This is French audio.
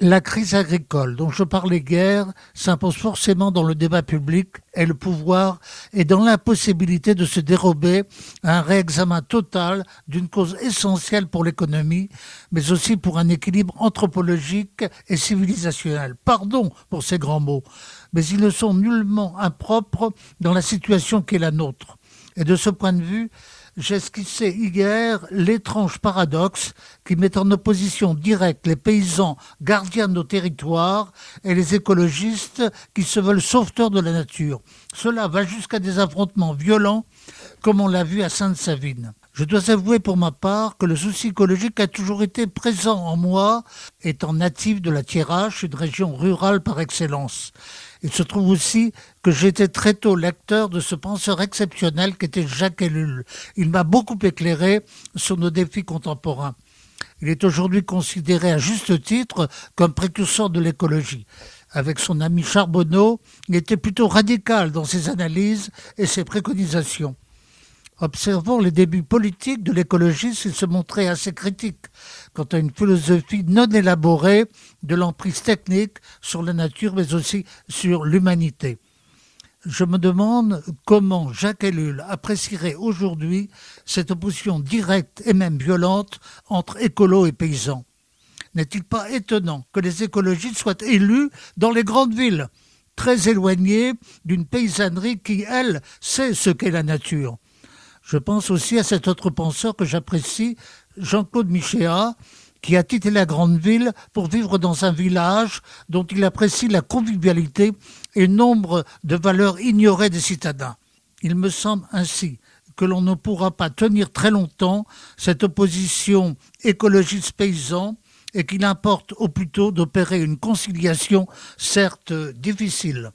La crise agricole dont je parlais guère s'impose forcément dans le débat public et le pouvoir est dans l'impossibilité de se dérober à un réexamen total d'une cause essentielle pour l'économie, mais aussi pour un équilibre anthropologique et civilisationnel. Pardon pour ces grands mots, mais ils ne sont nullement impropres dans la situation qui est la nôtre. Et de ce point de vue, j'ai esquissé hier l'étrange paradoxe qui met en opposition directe les paysans gardiens de nos territoires et les écologistes qui se veulent sauveteurs de la nature. Cela va jusqu'à des affrontements violents comme on l'a vu à Sainte-Savine. Je dois avouer pour ma part que le souci écologique a toujours été présent en moi, étant natif de la Thiérache, une région rurale par excellence. Il se trouve aussi que j'étais très tôt lecteur de ce penseur exceptionnel qu'était Jacques Ellul. Il m'a beaucoup éclairé sur nos défis contemporains. Il est aujourd'hui considéré à juste titre comme précurseur de l'écologie. Avec son ami Charbonneau, il était plutôt radical dans ses analyses et ses préconisations. Observant les débuts politiques de l'écologiste, il se montrait assez critique quant à une philosophie non élaborée de l'emprise technique sur la nature, mais aussi sur l'humanité. Je me demande comment Jacques Ellul apprécierait aujourd'hui cette opposition directe et même violente entre écolo et paysans. N'est-il pas étonnant que les écologistes soient élus dans les grandes villes, très éloignés d'une paysannerie qui, elle, sait ce qu'est la nature? Je pense aussi à cet autre penseur que j'apprécie, Jean-Claude Michéa, qui a quitté la grande ville pour vivre dans un village dont il apprécie la convivialité et nombre de valeurs ignorées des citadins. Il me semble ainsi que l'on ne pourra pas tenir très longtemps cette opposition écologiste-paysan et qu'il importe au plus tôt d'opérer une conciliation certes difficile.